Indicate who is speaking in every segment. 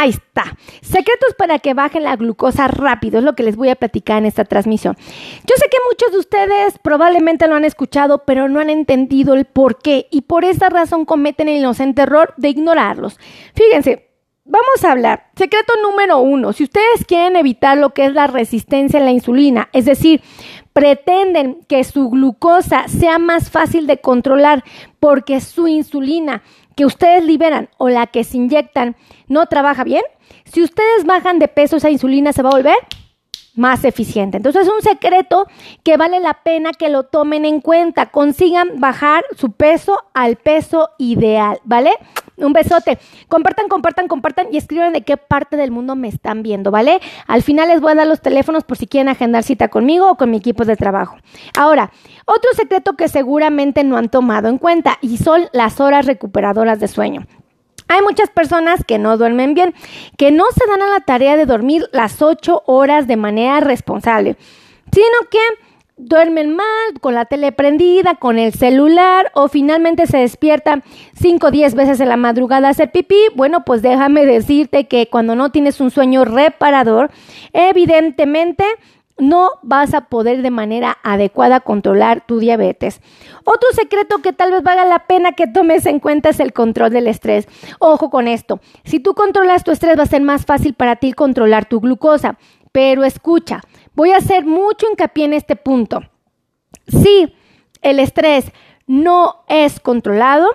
Speaker 1: Ahí está. Secretos para que bajen la glucosa rápido es lo que les voy a platicar en esta transmisión. Yo sé que muchos de ustedes probablemente lo han escuchado, pero no han entendido el por qué y por esa razón cometen el inocente error de ignorarlos. Fíjense, vamos a hablar. Secreto número uno. Si ustedes quieren evitar lo que es la resistencia a la insulina, es decir, pretenden que su glucosa sea más fácil de controlar porque su insulina que ustedes liberan o la que se inyectan no trabaja bien, si ustedes bajan de peso, esa insulina se va a volver más eficiente. Entonces es un secreto que vale la pena que lo tomen en cuenta. Consigan bajar su peso al peso ideal, ¿vale? Un besote. Compartan, compartan, compartan y escriban de qué parte del mundo me están viendo, ¿vale? Al final les voy a dar los teléfonos por si quieren agendar cita conmigo o con mi equipo de trabajo. Ahora, otro secreto que seguramente no han tomado en cuenta y son las horas recuperadoras de sueño. Hay muchas personas que no duermen bien, que no se dan a la tarea de dormir las ocho horas de manera responsable, sino que duermen mal, con la tele prendida, con el celular o finalmente se despiertan cinco o diez veces en la madrugada a hacer pipí. Bueno, pues déjame decirte que cuando no tienes un sueño reparador, evidentemente no vas a poder de manera adecuada controlar tu diabetes. Otro secreto que tal vez valga la pena que tomes en cuenta es el control del estrés. Ojo con esto, si tú controlas tu estrés va a ser más fácil para ti controlar tu glucosa. Pero escucha, voy a hacer mucho hincapié en este punto. Si el estrés no es controlado,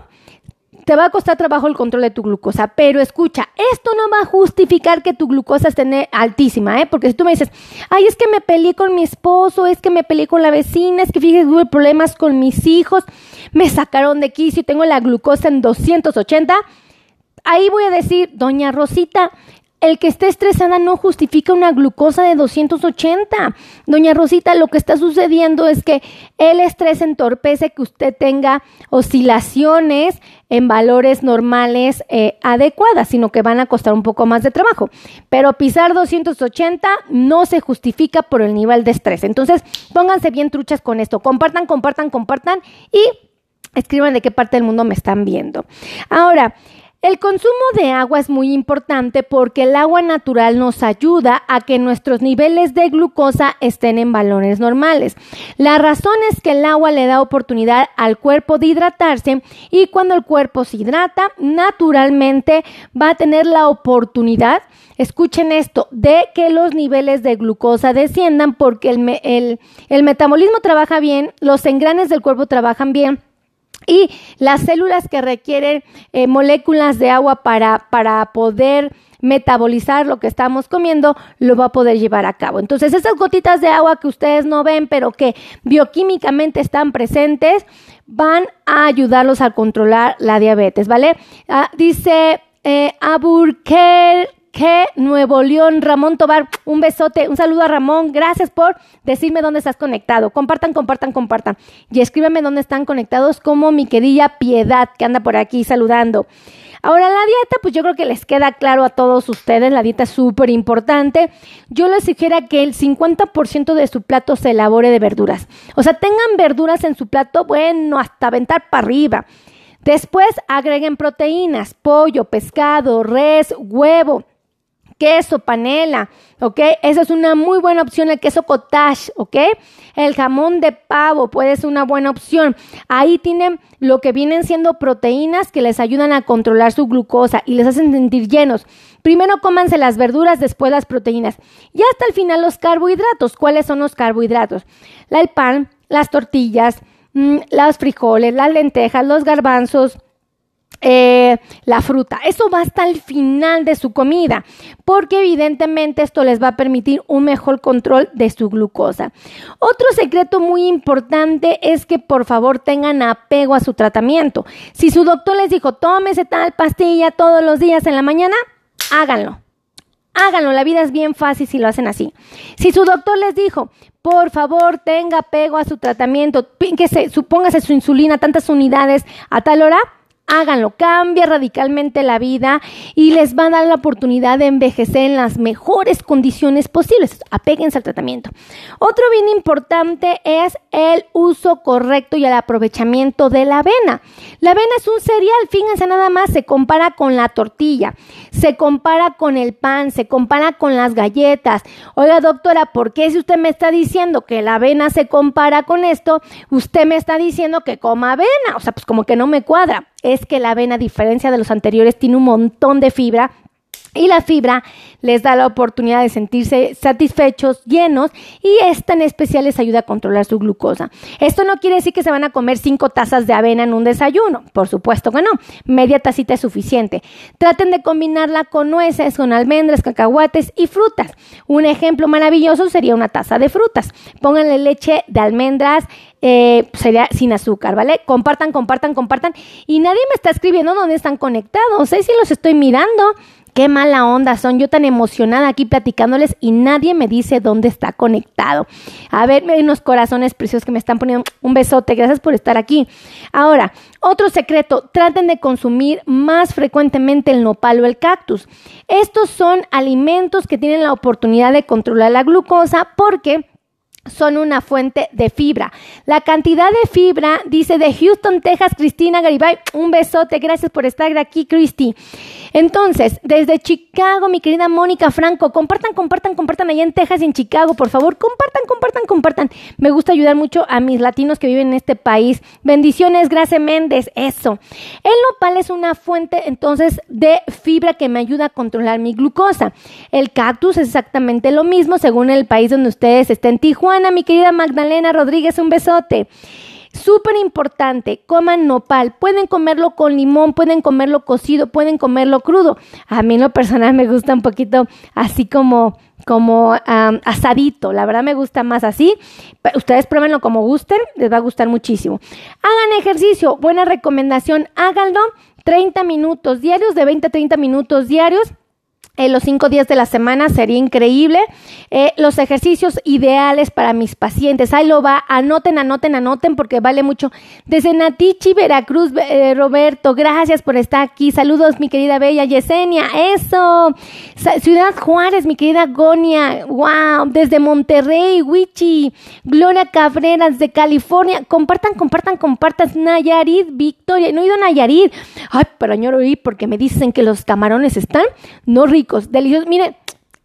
Speaker 1: te va a costar trabajo el control de tu glucosa, pero escucha, esto no va a justificar que tu glucosa esté altísima, ¿eh? Porque si tú me dices, ay, es que me peleé con mi esposo, es que me peleé con la vecina, es que fíjate, tuve problemas con mis hijos, me sacaron de quicio y tengo la glucosa en 280, ahí voy a decir, doña Rosita, el que esté estresada no justifica una glucosa de 280. Doña Rosita, lo que está sucediendo es que el estrés entorpece que usted tenga oscilaciones en valores normales eh, adecuadas, sino que van a costar un poco más de trabajo. Pero pisar 280 no se justifica por el nivel de estrés. Entonces, pónganse bien truchas con esto. Compartan, compartan, compartan y escriban de qué parte del mundo me están viendo. Ahora, el consumo de agua es muy importante porque el agua natural nos ayuda a que nuestros niveles de glucosa estén en valores normales. La razón es que el agua le da oportunidad al cuerpo de hidratarse y cuando el cuerpo se hidrata, naturalmente va a tener la oportunidad, escuchen esto, de que los niveles de glucosa desciendan porque el, el metabolismo trabaja bien, los engranes del cuerpo trabajan bien y las células que requieren eh, moléculas de agua para, para poder metabolizar lo que estamos comiendo, lo va a poder llevar a cabo. Entonces, esas gotitas de agua que ustedes no ven, pero que bioquímicamente están presentes, van a ayudarlos a controlar la diabetes, ¿vale? Ah, dice eh, Aburker que Nuevo León, Ramón Tobar, un besote, un saludo a Ramón, gracias por decirme dónde estás conectado. Compartan, compartan, compartan. Y escríbeme dónde están conectados, como mi querida Piedad, que anda por aquí saludando. Ahora, la dieta, pues yo creo que les queda claro a todos ustedes, la dieta es súper importante. Yo les sugiero que el 50% de su plato se elabore de verduras. O sea, tengan verduras en su plato, bueno, hasta aventar para arriba. Después agreguen proteínas, pollo, pescado, res, huevo queso, panela, ¿ok? Esa es una muy buena opción, el queso cottage, ¿ok? El jamón de pavo puede ser una buena opción. Ahí tienen lo que vienen siendo proteínas que les ayudan a controlar su glucosa y les hacen sentir llenos. Primero cómanse las verduras, después las proteínas. Y hasta el final los carbohidratos. ¿Cuáles son los carbohidratos? el pan, las tortillas, mm, los frijoles, las lentejas, los garbanzos, eh, la fruta. Eso va hasta el final de su comida, porque evidentemente esto les va a permitir un mejor control de su glucosa. Otro secreto muy importante es que por favor tengan apego a su tratamiento. Si su doctor les dijo, tómese tal pastilla todos los días en la mañana, háganlo. Háganlo, la vida es bien fácil si lo hacen así. Si su doctor les dijo, por favor, tenga apego a su tratamiento, que se, supóngase su insulina, tantas unidades a tal hora, háganlo, cambia radicalmente la vida y les va a dar la oportunidad de envejecer en las mejores condiciones posibles. Apéguense al tratamiento. Otro bien importante es el uso correcto y el aprovechamiento de la avena. La avena es un cereal, fíjense nada más, se compara con la tortilla, se compara con el pan, se compara con las galletas. Oiga, doctora, ¿por qué si usted me está diciendo que la avena se compara con esto, usted me está diciendo que coma avena? O sea, pues como que no me cuadra es que la avena, a diferencia de los anteriores, tiene un montón de fibra y la fibra les da la oportunidad de sentirse satisfechos, llenos, y esta en especial les ayuda a controlar su glucosa. Esto no quiere decir que se van a comer cinco tazas de avena en un desayuno, por supuesto que no, media tacita es suficiente. Traten de combinarla con nueces, con almendras, cacahuates y frutas. Un ejemplo maravilloso sería una taza de frutas. Pónganle leche de almendras, eh, sería sin azúcar, ¿vale? Compartan, compartan, compartan. Y nadie me está escribiendo dónde están conectados. Sé si los estoy mirando. Qué mala onda son. Yo tan emocionada aquí platicándoles y nadie me dice dónde está conectado. A ver, hay unos corazones preciosos que me están poniendo un besote. Gracias por estar aquí. Ahora, otro secreto. Traten de consumir más frecuentemente el nopal o el cactus. Estos son alimentos que tienen la oportunidad de controlar la glucosa porque son una fuente de fibra. La cantidad de fibra, dice de Houston, Texas, Cristina Garibay, un besote, gracias por estar aquí, Cristi. Entonces, desde Chicago, mi querida Mónica Franco, compartan, compartan, compartan allá en Texas y en Chicago, por favor, compartan, compartan, compartan. Me gusta ayudar mucho a mis latinos que viven en este país. Bendiciones, gracias Méndez, eso. El nopal es una fuente entonces de fibra que me ayuda a controlar mi glucosa. El cactus es exactamente lo mismo según el país donde ustedes estén. Tijuana, mi querida Magdalena Rodríguez, un besote. Súper importante, coman nopal. Pueden comerlo con limón, pueden comerlo cocido, pueden comerlo crudo. A mí en lo personal me gusta un poquito así como como asadito. La verdad me gusta más así. Ustedes pruébenlo como gusten, les va a gustar muchísimo. Hagan ejercicio, buena recomendación, háganlo 30 minutos diarios, de 20 a 30 minutos diarios en los cinco días de la semana sería increíble. Eh, los ejercicios ideales para mis pacientes. Ahí lo va. Anoten, anoten, anoten porque vale mucho. Desde Natichi, Veracruz, eh, Roberto, gracias por estar aquí. Saludos, mi querida Bella Yesenia. Eso. Ciudad Juárez, mi querida Gonia. Wow. Desde Monterrey, Wichi. Gloria Cabrera, desde California. Compartan, compartan, compartan. Nayarit, Victoria. No he ido a Nayarit. Ay, pero añoro ir porque me dicen que los camarones están no deliciosos. Miren,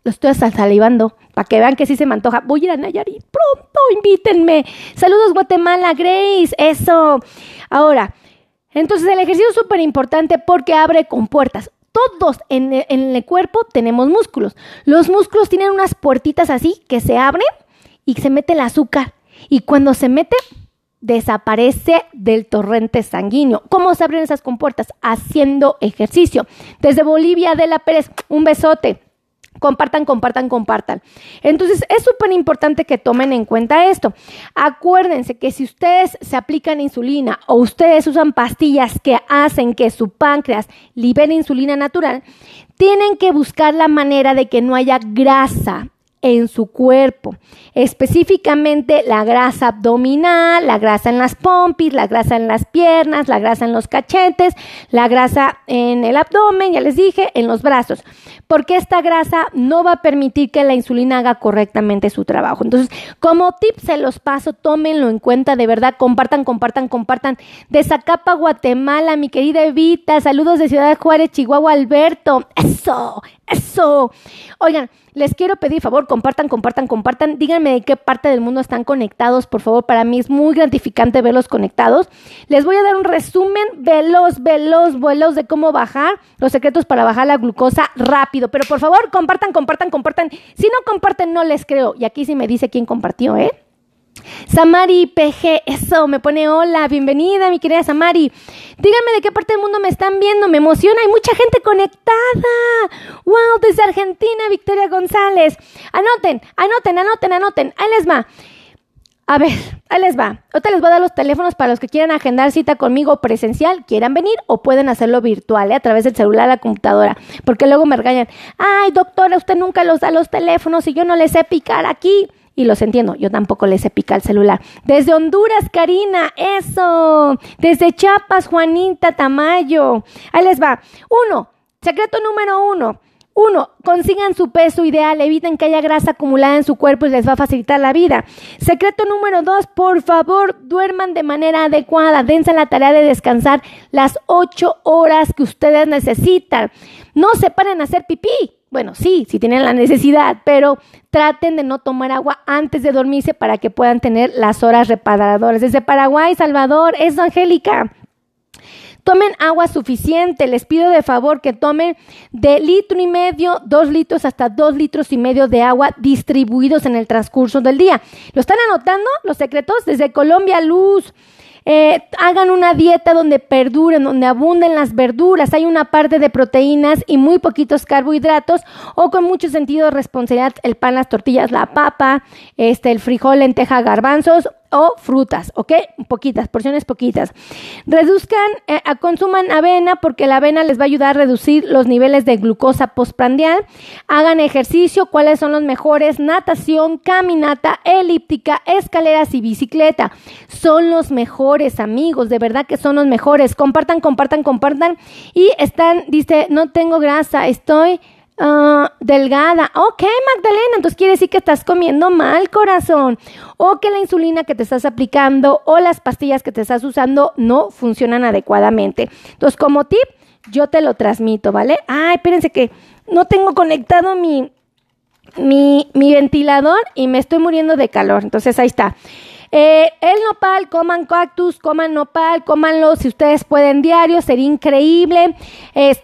Speaker 1: lo estoy salivando para que vean que sí se me antoja. Voy a ir a Nayarit pronto, invítenme. Saludos Guatemala, Grace, eso. Ahora, entonces el ejercicio es súper importante porque abre con puertas. Todos en, en el cuerpo tenemos músculos. Los músculos tienen unas puertitas así que se abren y se mete el azúcar. Y cuando se mete, desaparece del torrente sanguíneo. ¿Cómo se abren esas compuertas? Haciendo ejercicio. Desde Bolivia, de la Pérez, un besote. Compartan, compartan, compartan. Entonces es súper importante que tomen en cuenta esto. Acuérdense que si ustedes se aplican insulina o ustedes usan pastillas que hacen que su páncreas libere insulina natural, tienen que buscar la manera de que no haya grasa en su cuerpo, específicamente la grasa abdominal, la grasa en las pompis, la grasa en las piernas, la grasa en los cachetes, la grasa en el abdomen, ya les dije, en los brazos, porque esta grasa no va a permitir que la insulina haga correctamente su trabajo. Entonces, como tip se los paso, tómenlo en cuenta, de verdad, compartan, compartan, compartan. De Zacapa, Guatemala, mi querida Evita, saludos de Ciudad Juárez, Chihuahua, Alberto, eso, eso. Oigan, les quiero pedir favor, compartan, compartan, compartan. Díganme de qué parte del mundo están conectados, por favor. Para mí es muy gratificante verlos conectados. Les voy a dar un resumen veloz, veloz, veloz de cómo bajar los secretos para bajar la glucosa rápido. Pero por favor, compartan, compartan, compartan. Si no comparten, no les creo. Y aquí sí me dice quién compartió, ¿eh? Samari PG, eso, me pone hola, bienvenida mi querida Samari. Díganme de qué parte del mundo me están viendo, me emociona, hay mucha gente conectada. Wow, desde Argentina, Victoria González. Anoten, anoten, anoten, anoten, ahí les va. A ver, ahí les va. Ahorita les voy a dar los teléfonos para los que quieran agendar cita conmigo presencial, quieran venir o pueden hacerlo virtual, ¿eh? a través del celular, la computadora, porque luego me regañan. Ay, doctora, usted nunca los da los teléfonos y yo no les sé picar aquí y los entiendo, yo tampoco les he picado el celular. Desde Honduras, Karina, eso. Desde Chiapas, Juanita Tamayo. Ahí les va. Uno, secreto número uno. Uno, consigan su peso ideal, eviten que haya grasa acumulada en su cuerpo y les va a facilitar la vida. Secreto número dos, por favor, duerman de manera adecuada, dense la tarea de descansar las ocho horas que ustedes necesitan. No se paren a hacer pipí. Bueno, sí, si tienen la necesidad, pero traten de no tomar agua antes de dormirse para que puedan tener las horas reparadoras. Desde Paraguay, Salvador, es Angélica. Tomen agua suficiente. Les pido de favor que tomen de litro y medio, dos litros hasta dos litros y medio de agua distribuidos en el transcurso del día. ¿Lo están anotando los secretos? Desde Colombia, Luz. Eh, hagan una dieta donde perduren, donde abunden las verduras, hay una parte de proteínas y muy poquitos carbohidratos o con mucho sentido de responsabilidad el pan, las tortillas, la papa, este, el frijol, lenteja, garbanzos o frutas, ¿ok? Poquitas, porciones poquitas. Reduzcan, eh, consuman avena porque la avena les va a ayudar a reducir los niveles de glucosa postprandial. Hagan ejercicio, cuáles son los mejores, natación, caminata, elíptica, escaleras y bicicleta. Son los mejores amigos, de verdad que son los mejores. Compartan, compartan, compartan. Y están, dice, no tengo grasa, estoy Ah, delgada. Ok, Magdalena, entonces quiere decir que estás comiendo mal, corazón. O que la insulina que te estás aplicando o las pastillas que te estás usando no funcionan adecuadamente. Entonces, como tip, yo te lo transmito, ¿vale? Ay, espérense que no tengo conectado mi, mi, mi ventilador y me estoy muriendo de calor. Entonces, ahí está. Eh, el nopal, coman cactus, coman nopal, cómanlo si ustedes pueden diario, sería increíble.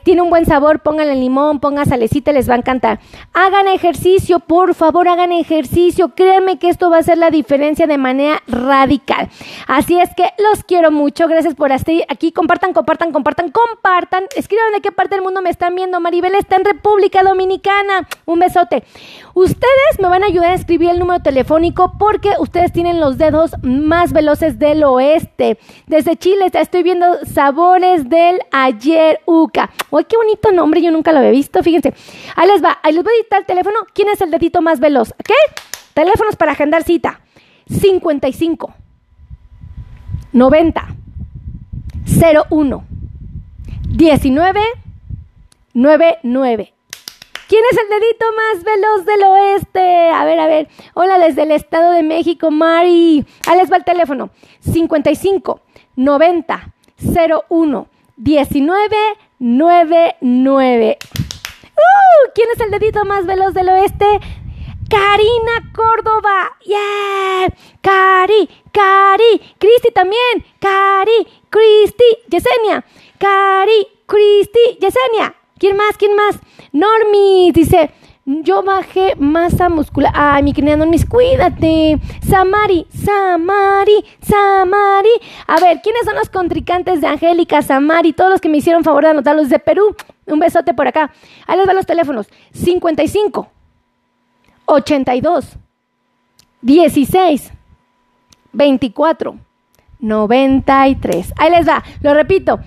Speaker 1: tiene un buen sabor, pónganle limón, pongan salecita, les va a encantar. Hagan ejercicio, por favor, hagan ejercicio. Créanme que esto va a hacer la diferencia de manera radical. Así es que los quiero mucho. Gracias por estar aquí. Compartan, compartan, compartan, compartan. Escriban de qué parte del mundo me están viendo. Maribel está en República Dominicana. Un besote. Ustedes me van a ayudar a escribir el número telefónico porque ustedes tienen los dedos más veloces del oeste. Desde Chile estoy viendo Sabores del Ayer Uca. ¡Uy, qué bonito nombre! Yo nunca lo había visto. Fíjense. Ahí les va. Ahí les voy a editar el teléfono. ¿Quién es el dedito más veloz? ¿Qué? Teléfonos para agendar cita. 55 90 01 19 99 ¿Quién es el dedito más veloz del oeste? A ver, a ver. Hola desde el Estado de México, Mari. Ahí les va el teléfono. 55 90 01 19 99. ¡Uh! ¿Quién es el dedito más veloz del oeste? Karina Córdoba. ¡Yeah! Cari, Cari. Cristi también. Cari, Cristi. Yesenia. Cari, Cristi. Yesenia. ¿Quién más? ¿Quién más? Normi dice, yo bajé masa muscular. Ay, mi querida Normis, cuídate. Samari, Samari, Samari. A ver, ¿quiénes son los contrincantes de Angélica, Samari? Todos los que me hicieron favor de anotarlos de Perú. Un besote por acá. Ahí les van los teléfonos. 55, 82, 16, 24, 93. Ahí les va. Lo repito.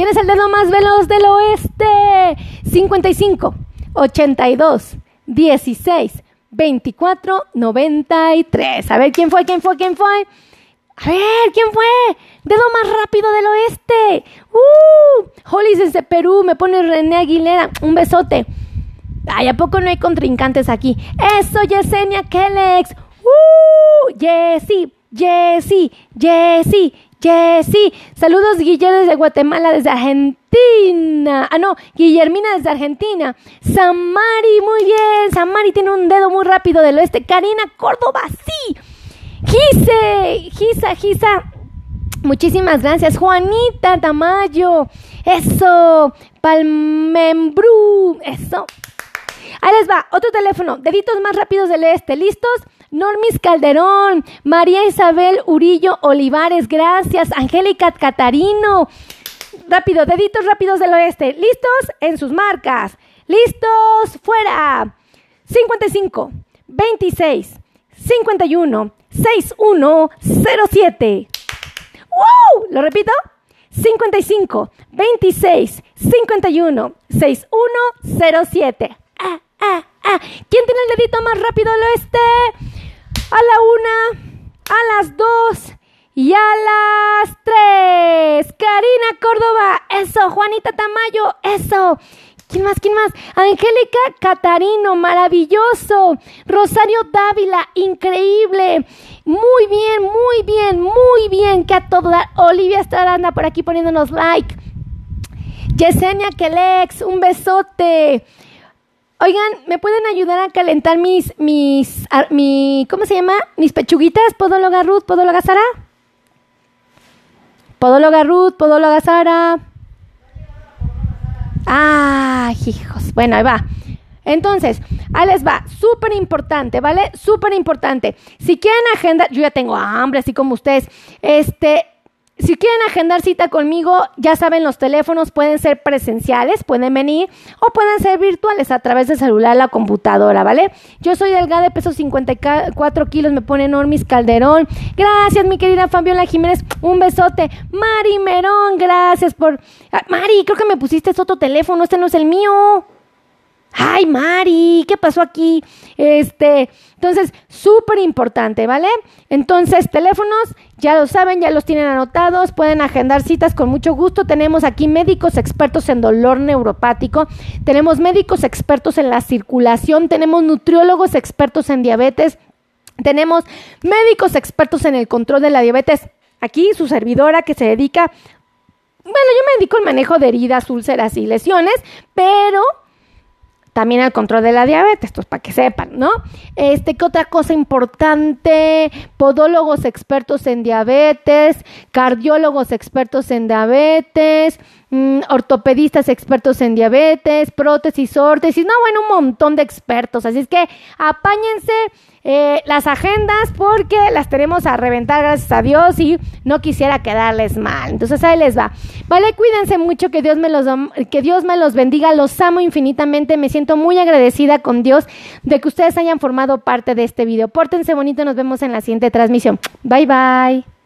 Speaker 1: ¿Quién es el dedo más veloz del oeste? 55, 82, 16, 24, 93. A ver, ¿quién fue? ¿Quién fue? ¿Quién fue? A ver, ¿quién fue? Dedo más rápido del oeste. ¡Uh! Holly desde Perú, me pone René Aguilera. Un besote. Ay, ¿a poco no hay contrincantes aquí? Eso, Yesenia Kellex. ¡Uh! Jessie, Jessie, Jessie, Jessy. Saludos, Guillermo desde Guatemala, desde Argentina. Ah, no, Guillermina desde Argentina. Samari, muy bien. Samari tiene un dedo muy rápido del oeste. Karina Córdoba, sí. Gise, Gisa, Gisa. Muchísimas gracias. Juanita Tamayo. Eso. Palmembru. Eso. Ahí les va. Otro teléfono. Deditos más rápidos del este. ¿Listos? Normis Calderón, María Isabel Urillo Olivares, gracias. Angélica Catarino. Rápido, deditos rápidos del oeste. ¿Listos? En sus marcas. ¿Listos? Fuera. 55, 26, 51, 6107. ¡Wow! ¿Lo repito? 55, 26, 51, 6107. Ah, ah, ah. ¿Quién tiene el dedito más rápido del oeste? A la una, a las dos y a las tres. Karina Córdoba, eso. Juanita Tamayo, eso. ¿Quién más? ¿Quién más? Angélica Catarino, maravilloso. Rosario Dávila, increíble. Muy bien, muy bien, muy bien. Que a todo dar. Olivia Estaranda por aquí poniéndonos like. Yesenia Kelex, un besote. Oigan, ¿me pueden ayudar a calentar mis, mis, mi, ¿cómo se llama? Mis pechuguitas, podóloga Ruth, podóloga Sara. Podóloga Ruth, podóloga Sara. Ah, hijos. Bueno, ahí va. Entonces, ahí les va. Súper importante, ¿vale? Súper importante. Si quieren agenda, yo ya tengo hambre, así como ustedes. Este, si quieren agendar cita conmigo, ya saben, los teléfonos pueden ser presenciales, pueden venir o pueden ser virtuales a través de celular, la computadora, ¿vale? Yo soy delgada, de peso 54 kilos, me pone Normis Calderón. Gracias, mi querida Fabiola Jiménez, un besote. Mari Merón, gracias por... Ah, Mari, creo que me pusiste otro teléfono, este no es el mío. Ay, Mari, ¿qué pasó aquí? Este, entonces, súper importante, ¿vale? Entonces, teléfonos, ya lo saben, ya los tienen anotados, pueden agendar citas con mucho gusto. Tenemos aquí médicos expertos en dolor neuropático, tenemos médicos expertos en la circulación, tenemos nutriólogos expertos en diabetes, tenemos médicos expertos en el control de la diabetes. Aquí su servidora que se dedica, bueno, yo me dedico al manejo de heridas, úlceras y lesiones, pero también el control de la diabetes, pues para que sepan, ¿no? Este, ¿qué otra cosa importante? Podólogos expertos en diabetes, cardiólogos expertos en diabetes, mm, ortopedistas expertos en diabetes, prótesis, órtesis, no, bueno, un montón de expertos. Así es que apáñense eh, las agendas porque las tenemos a reventar, gracias a Dios, y no quisiera quedarles mal. Entonces ahí les va. Vale, cuídense mucho, que Dios me los, que Dios me los bendiga, los amo infinitamente, me siento muy agradecida con Dios de que ustedes hayan formado parte de este video. Pórtense bonito, nos vemos en la siguiente transmisión. Bye bye.